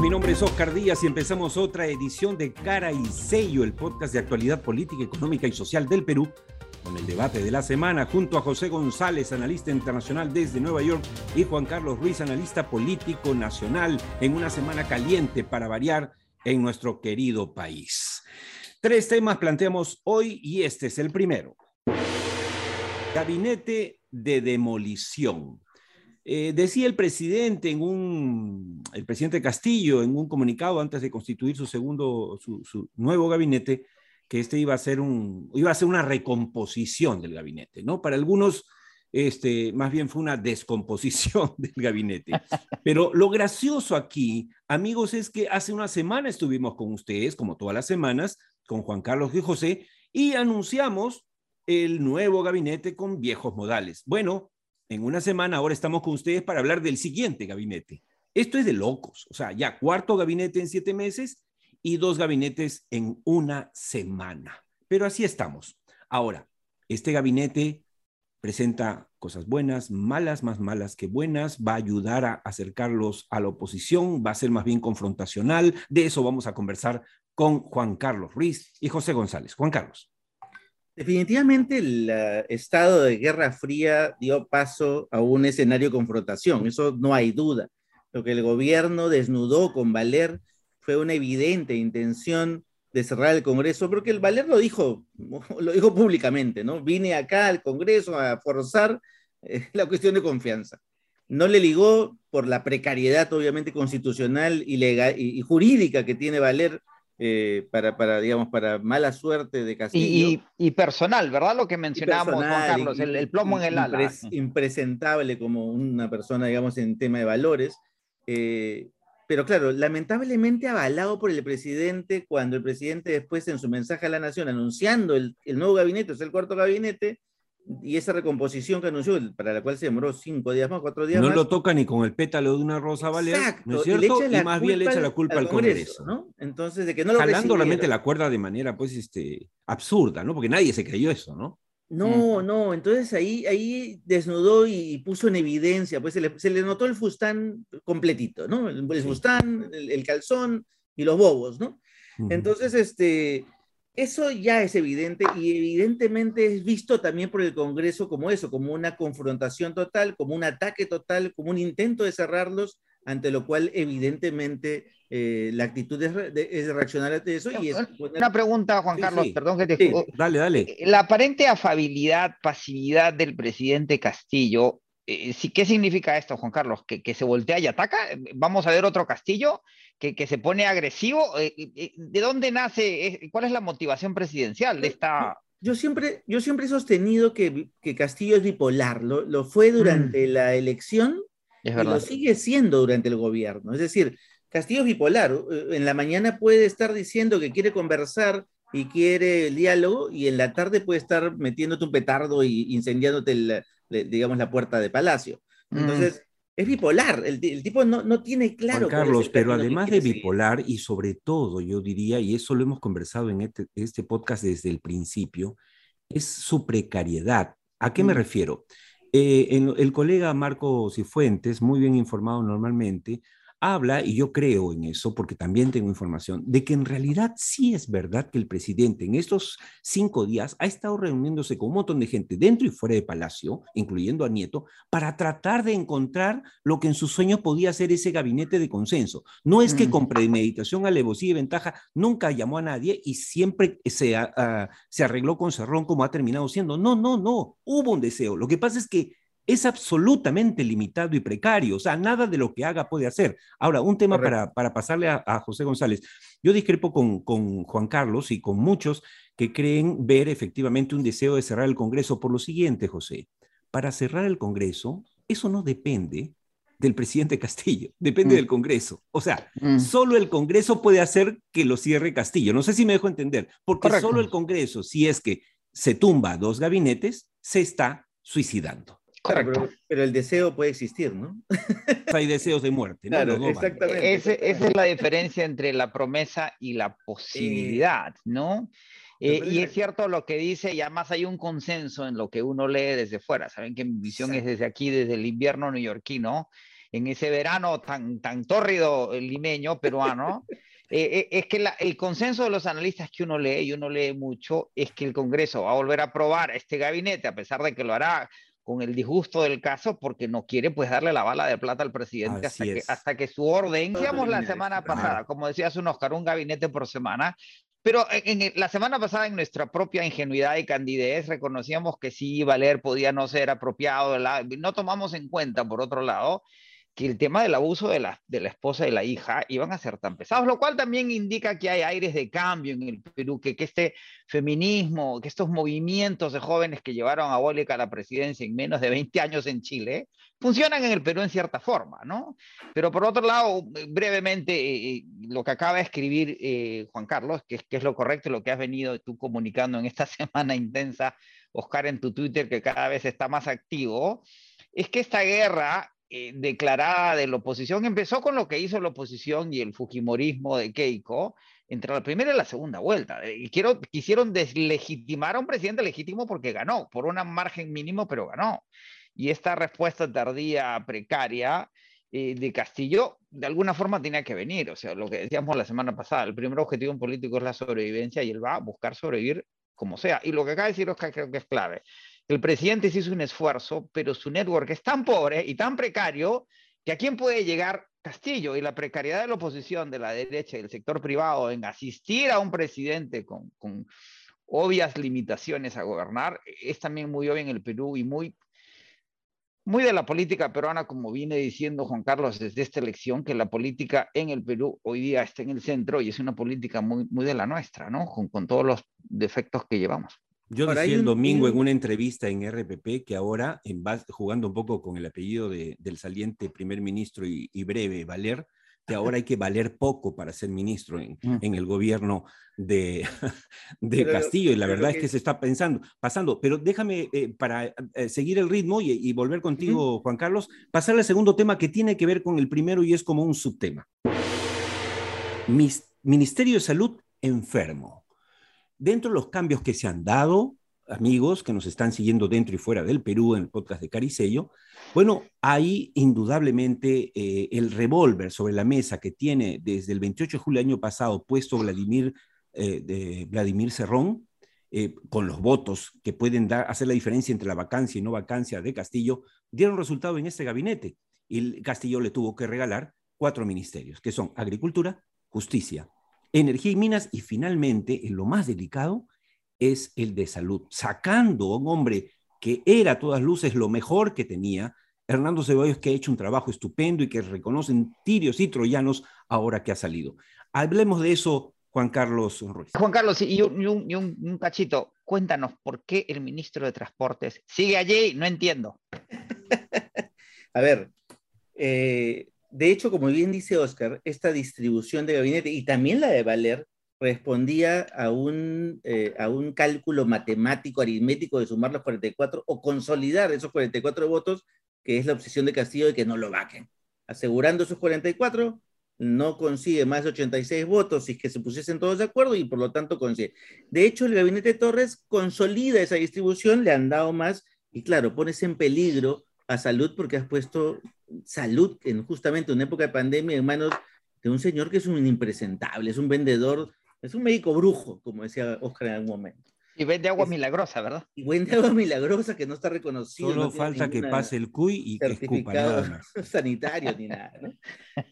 Mi nombre es Oscar Díaz y empezamos otra edición de Cara y Sello, el podcast de actualidad política, económica y social del Perú, con el debate de la semana, junto a José González, analista internacional desde Nueva York, y Juan Carlos Ruiz, analista político nacional, en una semana caliente para variar en nuestro querido país. Tres temas planteamos hoy y este es el primero. Gabinete de demolición. Eh, decía el presidente el presidente Castillo en un comunicado antes de constituir su segundo, su, nuevo gabinete, que este iba a ser iba a ser una recomposición del gabinete, ¿no? Para algunos, este, más bien fue una descomposición del gabinete. Pero lo gracioso aquí, amigos, es que hace una semana estuvimos con ustedes, como todas las semanas, con Juan Carlos y José, y anunciamos el nuevo gabinete con viejos modales. Bueno, en una semana ahora estamos con ustedes para hablar del siguiente gabinete. Esto es de locos, o sea, ya cuarto gabinete en siete meses y dos gabinetes en una semana. Pero así estamos. Ahora, este gabinete presenta cosas buenas, malas, más malas que buenas, va a ayudar a acercarlos a la oposición, va a ser más bien confrontacional. De eso vamos a conversar con Juan Carlos Ruiz y José González. Juan Carlos. Definitivamente el eh, estado de Guerra Fría dio paso a un escenario de confrontación, eso no hay duda. Lo que el gobierno desnudó con Valer fue una evidente intención de cerrar el Congreso, porque el Valer lo dijo, lo dijo públicamente, ¿no? Vine acá al Congreso a forzar eh, la cuestión de confianza. No le ligó por la precariedad, obviamente, constitucional y, legal, y jurídica que tiene Valer eh, para, para, digamos, para mala suerte de Castillo. Y, personal, ¿verdad? Lo que mencionamos, Juan Carlos, el, plomo en el ala. Impresentable como una persona, digamos, en tema de valores. Eh, pero claro, lamentablemente avalado por el presidente, cuando el presidente después en su mensaje a la nación anunciando el, el nuevo gabinete, o sea, el cuarto gabinete, y esa recomposición que anunció, para la cual se demoró cinco días más, cuatro días no más. No lo toca ni con el pétalo de una rosa valer, ¿no es cierto? Y, más bien le echa la culpa al Congreso. ¿no? Entonces, de que no lo Jalando realmente la cuerda de manera, pues, este, absurda, ¿no? Porque nadie se creyó eso, ¿no? No, no, entonces ahí, ahí desnudó y puso en evidencia, pues se le, se le notó el fustán completito, ¿no? El, fustán, el, el, calzón y los bobos, ¿no? Entonces, este, eso ya es evidente y evidentemente es visto también por el Congreso como eso, como una confrontación total, como un ataque total, como un intento de cerrarlos, ante lo cual evidentemente eh, la actitud es, de, reaccionar ante eso. Y es, una pregunta, Juan Carlos, perdón que te... dale, dale. Eh, la aparente afabilidad, pasividad del presidente Castillo ¿Qué significa esto, Juan Carlos? ¿Que, ¿Que, se voltea y ataca? ¿Vamos a ver otro Castillo que, que se pone agresivo? Eh, eh, ¿De dónde nace? ¿Cuál es la motivación presidencial de esta...? Yo siempre, yo siempre he sostenido que, que Castillo es bipolar. Lo, lo fue durante mm. la elección y lo sigue siendo durante el gobierno. Es decir, Castillo es bipolar. En la mañana puede estar diciendo que quiere conversar y quiere el diálogo y en la tarde puede estar metiéndote un petardo y incendiándote el, digamos, la puerta de Palacio. Mm. Entonces, es bipolar, el, tipo no, no, tiene claro. Carlos, pero además de bipolar y sobre todo, yo diría, y eso lo hemos conversado en este, este podcast desde el principio, es su precariedad. ¿A qué me mm. refiero? Eh, el colega Marco Cifuentes, muy bien informado normalmente, habla, y yo creo en eso porque también tengo información, de que en realidad sí es verdad que el presidente en estos cinco días ha estado reuniéndose con un montón de gente dentro y fuera de Palacio, incluyendo a Nieto, para tratar de encontrar lo que en sus sueños podía ser ese gabinete de consenso. No es que mm. con premeditación, alevosía y ventaja nunca llamó a nadie y siempre se, se arregló con Cerrón como ha terminado siendo. No, no, no, hubo un deseo. Lo que pasa es que es absolutamente limitado y precario, o sea, nada de lo que haga puede hacer. Ahora, un tema para, para, pasarle a, José González. Yo discrepo con, con, Juan Carlos y con muchos que creen ver efectivamente un deseo de cerrar el Congreso por lo siguiente, José. Para cerrar el Congreso, eso no depende del presidente Castillo, depende mm. del Congreso. O sea, mm. solo el Congreso puede hacer que lo cierre Castillo. No sé si me dejo entender, porque solo el Congreso, si es que se tumba dos gabinetes, se está suicidando. Pero, el deseo puede existir, ¿no? Hay deseos de muerte, ¿no? Claro, exactamente. esa es la diferencia entre la promesa y la posibilidad, ¿no? Eh, y es cierto lo que dice, y además hay un consenso en lo que uno lee desde fuera. Saben que mi visión es desde aquí, desde el invierno neoyorquino. en ese verano tan, tan tórrido limeño peruano, eh, es que el consenso de los analistas que uno lee, y uno lee mucho, es que el Congreso va a volver a aprobar este gabinete, a pesar de que lo hará con el disgusto del caso porque no quiere pues darle la bala de plata al presidente hasta que, hasta que, su orden, decíamos la semana pasada, como decía un Oscar, un gabinete por semana, pero en, la semana pasada en nuestra propia ingenuidad y candidez reconocíamos que sí, Valer podía no ser apropiado, no tomamos en cuenta, por otro lado, que el tema del abuso de la, de la esposa y la hija iban a ser tan pesados, lo cual también indica que hay aires de cambio en el Perú, que, que este feminismo, que estos movimientos de jóvenes que llevaron a Bólica a la presidencia en menos de 20 años en Chile, funcionan en el Perú en cierta forma, ¿no? Pero por otro lado, brevemente, eh, eh, lo que acaba de escribir eh, Juan Carlos, que, que es lo correcto, lo que has venido tú comunicando en esta semana intensa, Oscar, en tu Twitter, que cada vez está más activo, es que esta guerra eh, declarada de la oposición empezó con lo que hizo la oposición y el fujimorismo de Keiko entre la primera y la segunda vuelta. Eh, quiero, quisieron deslegitimar a un presidente legítimo porque ganó, por un margen mínimo, pero ganó. Y esta respuesta tardía, precaria, eh, de Castillo, de alguna forma tenía que venir. O sea, lo que decíamos la semana pasada, el primer objetivo político es la sobrevivencia y él va a buscar sobrevivir como sea. Y lo que acaba de decir Oscar creo que es clave. El presidente se hizo un esfuerzo, pero su network es tan pobre y tan precario que a quién puede llegar Castillo y la precariedad de la oposición de la derecha y del sector privado en asistir a un presidente con, obvias limitaciones a gobernar es también muy obvio en el Perú y muy muy de la política peruana, como viene diciendo Juan Carlos desde esta elección, que la política en el Perú hoy día está en el centro y es una política muy, muy de la nuestra, ¿no? Con todos los defectos que llevamos. Yo decía el domingo en una entrevista en RPP que ahora, en jugando un poco con el apellido del saliente primer ministro y, breve, Valer, que ahora hay que valer poco para ser ministro en, mm. el gobierno de, de Castillo. Y la verdad es que, se está pensando, pasando. Pero déjame, eh, para eh, seguir el ritmo y, volver contigo, Juan Carlos, pasar al segundo tema que tiene que ver con el primero y es como un subtema. Mis, Ministerio de Salud enfermo dentro de los cambios que se han dado, amigos que nos están siguiendo dentro y fuera del Perú en el podcast de Caricello, bueno, hay indudablemente eh, el revólver sobre la mesa que tiene desde el 28 de julio del año pasado puesto Vladimir, eh, Vladimir Cerrón, eh, con los votos que pueden dar, hacer la diferencia entre la vacancia y no vacancia de Castillo, dieron resultado en este gabinete. Y Castillo le tuvo que regalar cuatro ministerios, que son Agricultura, Justicia, energía y minas, y finalmente, en lo más delicado, es el de salud, sacando a un hombre que era a todas luces lo mejor que tenía, Hernando Ceballos, que ha hecho un trabajo estupendo y que reconocen tirios y troyanos ahora que ha salido. Hablemos de eso, Juan Carlos Ruiz. Juan Carlos, y un, cachito, cuéntanos por qué el ministro de Transportes sigue allí, no entiendo. a ver, eh, de hecho, como bien dice Oscar, esta distribución de gabinete y también la de Valer respondía a un, eh, a un cálculo matemático, aritmético de sumar los 44 o consolidar esos 44 votos, que es la obsesión de Castillo de que no lo vaquen. Asegurando esos 44, no consigue más de 86 votos si es que se pusiesen todos de acuerdo y por lo tanto consigue. De hecho, el gabinete Torres consolida esa distribución, le han dado más y claro, pones en peligro a salud porque has puesto salud en justamente una época de pandemia en manos de un señor que es un impresentable, es un vendedor, es un médico brujo, como decía Oscar en algún momento. Y vende agua milagrosa, ¿verdad? Y vende agua milagrosa que no está reconocido. Solo falta que pase el CUI y que certificado sanitario ni nada. ¿no?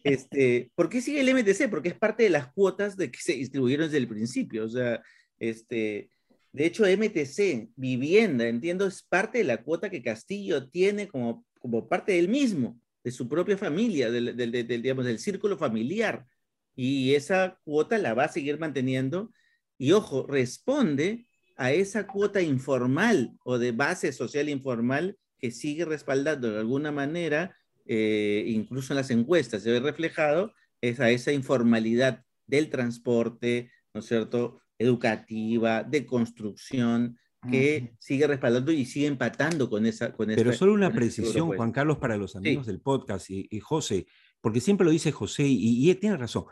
Este, ¿Por qué sigue el MTC? Porque es parte de las cuotas de que se distribuyeron desde el principio. O sea, este, de hecho, MTC, vivienda, entiendo, es parte de la cuota que Castillo tiene como, como parte del mismo de su propia familia, del, digamos, del círculo familiar. Y esa cuota la va a seguir manteniendo. Y ojo, responde a esa cuota informal o de base social informal que sigue respaldando de alguna manera, eh, incluso en las encuestas se ve reflejado, es a esa informalidad del transporte, ¿no es cierto?, educativa, de construcción, que sigue respaldando y sigue empatando con esa... Con Pero solo una precisión, Juan Carlos, para los amigos del podcast y, José, porque siempre lo dice José y, y tiene razón.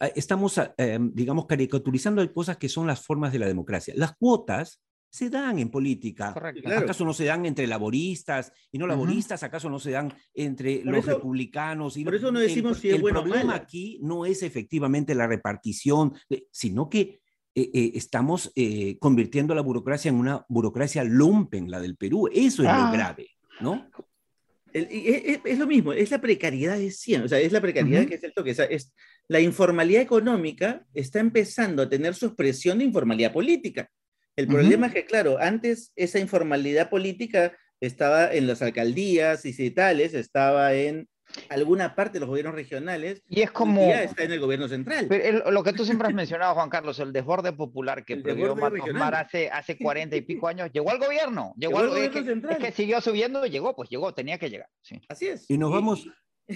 Ah, estamos, em, digamos, caricaturizando cosas que son las formas de la democracia. Las cuotas se dan en política. ¿Acaso no se dan entre laboristas y no laboristas? ¿Acaso no se dan entre los republicanos? Y por eso no decimos el, si es el bueno problema aquí no es efectivamente la repartición, sino que eh, eh, estamos eh, convirtiendo la burocracia en una burocracia lumpen, la del Perú. Eso es lo Ah. grave, ¿no? El- y es, lo mismo, es la precariedad de siempre, o sea, es la precariedad que es el toque, o sea, es, la informalidad económica está empezando a tener su expresión de informalidad política. El problema es que, claro, antes esa informalidad política estaba en las alcaldías distritales, estaba en alguna parte de los gobiernos regionales, Y es y como... ya está en el gobierno central. Pero el- lo que tú siempre has mencionado, Juan Carlos, el desborde popular que desborde Matos regional. Mar hace, hace cuarenta y pico años, llegó al gobierno. Llegó, Llegó al es, gobierno que, central. es que siguió subiendo, llegó, pues llegó, tenía que llegar. sí. Así es. Y nos vamos,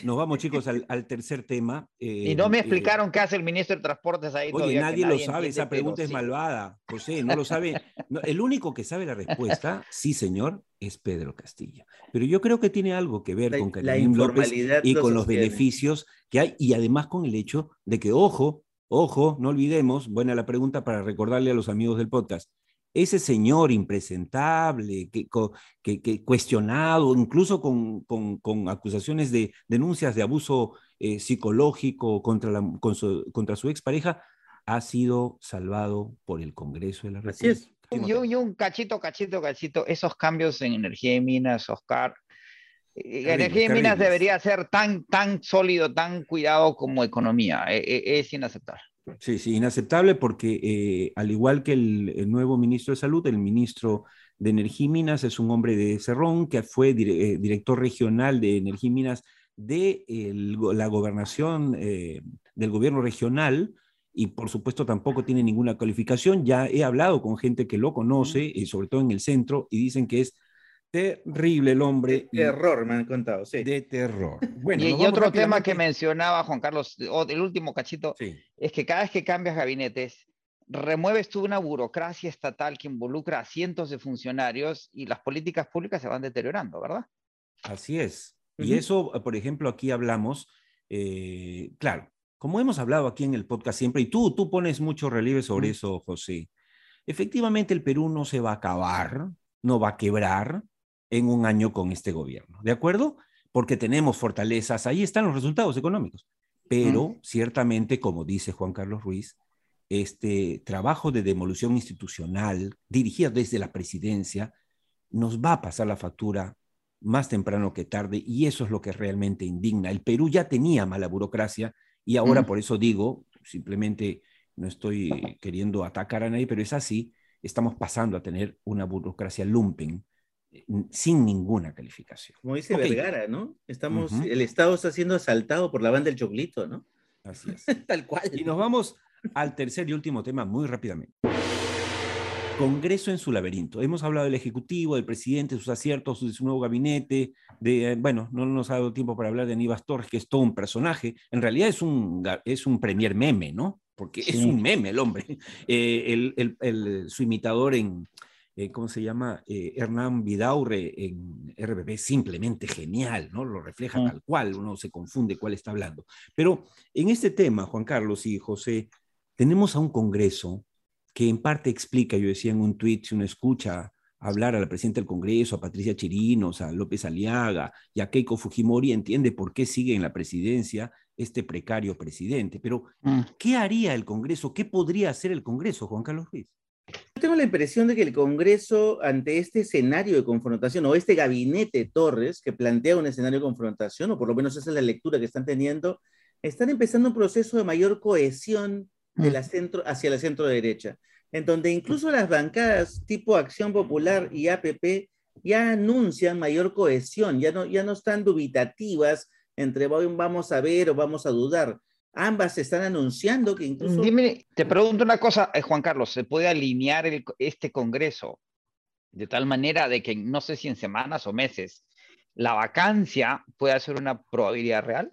nos vamos chicos, al, al tercer tema. Y no me Eh, explicaron qué hace el ministro de Transportes ahí Oye, todavía. nadie lo sabe, esa pregunta es sí. malvada. José, no lo sabe. No, el único que sabe la respuesta, sí señor, es Pedro Castillo. Pero yo creo que tiene algo que ver La- con Karim López y con los sostiene. beneficios que hay y además con el hecho de que, ojo, ojo, no olvidemos, buena la pregunta para recordarle a los amigos del podcast, ese señor impresentable, que, co- que, que cuestionado, incluso con, con- con acusaciones de denuncias de abuso eh, psicológico contra, la, con su, contra su expareja, ha sido salvado por el Congreso de la Así República. es. Y un, y un cachito, cachito, cachito, esos cambios en energía y minas, Oscar. eh, energía y minas terribles. debería ser tan, tan sólido, tan cuidado como economía. eh, eh, es inaceptable. Sí, sí, inaceptable porque eh, al igual que el, el nuevo ministro de Salud, el ministro de Energía y Minas es un hombre de Cerrón que fue dire- eh, director regional de Energía y Minas de el la gobernación eh, del gobierno regional y por supuesto tampoco tiene ninguna calificación. Ya he hablado con gente que lo conoce, y sobre todo en el centro, y dicen que es terrible el hombre. y Terror, me han contado, sí. De terror. Bueno, y, otro tema que mencionaba Juan Carlos, o el último cachito, Sí. es que cada vez que cambias gabinetes, remueves tú una burocracia estatal que involucra a cientos de funcionarios y las políticas públicas se van deteriorando, ¿verdad? Así es. Y eso, por ejemplo, aquí hablamos, eh, claro, como hemos hablado aquí en el podcast siempre, y tú, tú pones mucho relieve sobre eso, José, efectivamente el Perú no se va a acabar, no va a quebrar en un año con este gobierno, ¿de acuerdo? Porque tenemos fortalezas, ahí están los resultados económicos, pero ciertamente, como dice Juan Carlos Ruiz, este trabajo de demolición institucional dirigido desde la presidencia nos va a pasar la factura más temprano que tarde y eso es lo que realmente indigna. El Perú ya tenía mala burocracia y ahora por eso digo, simplemente no estoy queriendo atacar a nadie, pero es así, estamos pasando a tener una burocracia lumpen sin ninguna calificación. Como dice. Vergara, ¿no? Estamos, el Estado está siendo asaltado por la banda del choclito, ¿no? Así es. Tal cual. Y nos vamos al tercer y último tema muy rápidamente. Congreso en su laberinto. Hemos hablado del Ejecutivo, del presidente, sus aciertos, de su nuevo gabinete, de, eh, bueno, no nos ha dado tiempo para hablar de Aníbal Torres, que es todo un personaje. En realidad es un, es un premier meme, ¿no? Porque es un meme el hombre. Eh, el- el- el- su imitador en, eh, ¿cómo se llama? Eh, Hernán Vidaurre en RBB, simplemente genial, ¿no? Lo refleja Mm. tal cual, uno se confunde cuál está hablando. Pero en este tema, Juan Carlos y José, tenemos a un Congreso que en parte explica, yo decía en un tweet, si uno escucha hablar a la presidenta del Congreso, a Patricia Chirinos, a López Aliaga y a Keiko Fujimori, entiende por qué sigue en la presidencia este precario presidente. Pero, Mm. ¿qué haría el Congreso? ¿Qué podría hacer el Congreso, Juan Carlos Ruiz? Tengo la impresión de que el Congreso, ante este escenario de confrontación, o este gabinete Torres, que plantea un escenario de confrontación, o por lo menos esa es la lectura que están teniendo, están empezando un proceso de mayor cohesión de la centro, hacia la centro derecha, en donde incluso las bancadas tipo Acción Popular y APP ya anuncian mayor cohesión, ya no, ya no están dubitativas entre "Voy- vamos a ver o vamos a dudar. Ambas están anunciando que incluso... Dime, te pregunto una cosa, eh, Juan Carlos, ¿se puede alinear el- este Congreso de tal manera de que no sé si en semanas o meses la vacancia pueda ser una probabilidad real?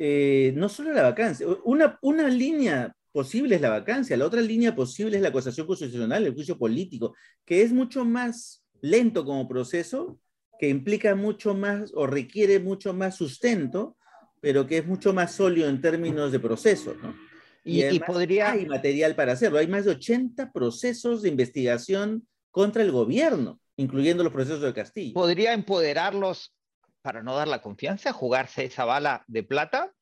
eh, no solo la vacancia, una, una línea posible es la vacancia, la otra línea posible es la acusación constitucional, el juicio político, que es mucho más lento como proceso, que implica mucho más o requiere mucho más sustento, pero que es mucho más sólido en términos de proceso, ¿no? Y, y, podría... hay material para hacerlo. Hay más de 80 procesos de investigación contra el gobierno, incluyendo los procesos de Castillo. ¿Podría empoderarlos para no dar la confianza, jugarse esa bala de plata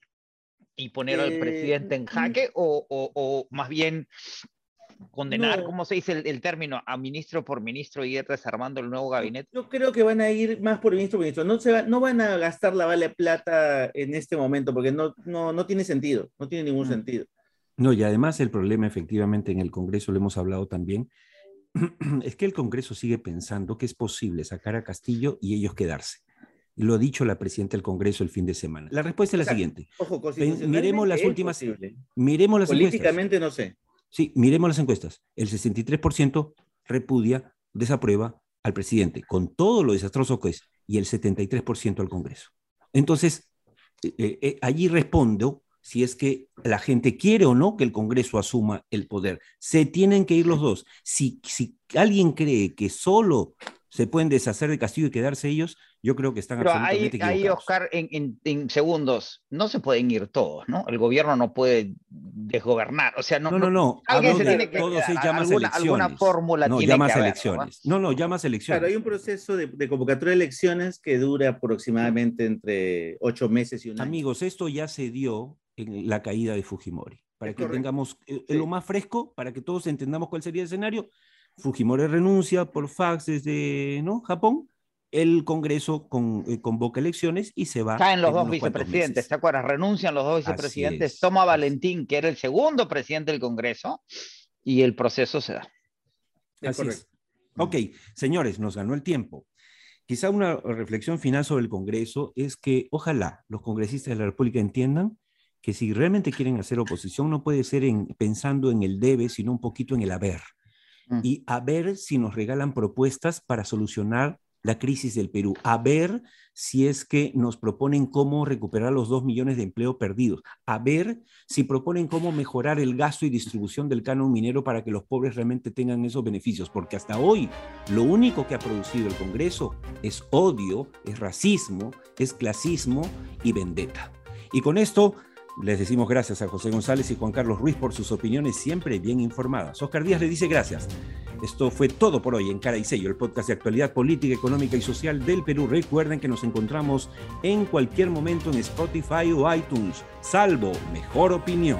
y poner al presidente en eh, jaque o, o, más bien condenar, ¿cómo se dice el, término? A ministro por ministro y ir desarmando el nuevo gabinete. Yo creo que van a ir más por ministro por ministro. No, se no van a gastar la bala de plata en este momento porque no, no, no tiene sentido, no tiene ningún mm. sentido. No, y además el problema efectivamente en el Congreso, lo hemos hablado también, es que el Congreso sigue pensando que es posible sacar a Castillo y ellos quedarse. Lo ha dicho la presidenta del Congreso el fin de semana. La respuesta es la siguiente. Ojo, miremos las últimas. Miremos las Políticamente no sé. Sí, miremos las encuestas. El 63% repudia, desaprueba al presidente, con todo lo desastroso que es, y el 73% al Congreso. Entonces, eh, eh, eh, allí respondo si es que la gente quiere o no que el Congreso asuma el poder. Se tienen que ir los dos. Si, si alguien cree que solo se pueden deshacer de Castillo y quedarse ellos, yo creo que están absolutamente ahí, ahí, Oscar, en, segundos, no se pueden ir todos, ¿no? El gobierno no puede desgobernar, o sea, no... No, no, no, alguien se tiene que... Todos se llama alguna, alguna, fórmula no, tiene llamas que elecciones. ¿no? no, llamas elecciones. Claro, hay un proceso de, de, convocatoria de elecciones que dura aproximadamente entre ocho meses y un año. Amigos, esto ya se dio en la caída de Fujimori, para que tengamos eh, lo más fresco, para que todos entendamos cuál sería el escenario Fujimori renuncia por fax desde ¿no? Japón, el Congreso con, eh, convoca elecciones y se va. Caen los dos vicepresidentes, ¿te acuerdas? Renuncian los dos vicepresidentes, toma Valentín, que era el segundo presidente del Congreso, y el proceso se da. Así es. Ok, señores, nos ganó el tiempo. Quizá una reflexión final sobre el Congreso es que ojalá los congresistas de la República entiendan que si realmente quieren hacer oposición no puede ser en, pensando en el debe, sino un poquito en el haber. Mm. y a ver si nos regalan propuestas para solucionar la crisis del Perú, a ver si es que nos proponen cómo recuperar los dos millones de empleos perdidos, a ver si proponen cómo mejorar el gasto y distribución del canon minero para que los pobres realmente tengan esos beneficios, porque hasta hoy lo único que ha producido el Congreso es odio, es racismo, es clasismo y vendetta. Y con esto les decimos gracias a José González y Juan Carlos Ruiz por sus opiniones siempre bien informadas. Oscar Díaz le dice gracias. Esto fue todo por hoy en Cara y Sello, el podcast de actualidad política, económica y social del Perú. Recuerden que nos encontramos en cualquier momento en Spotify o iTunes, salvo mejor opinión.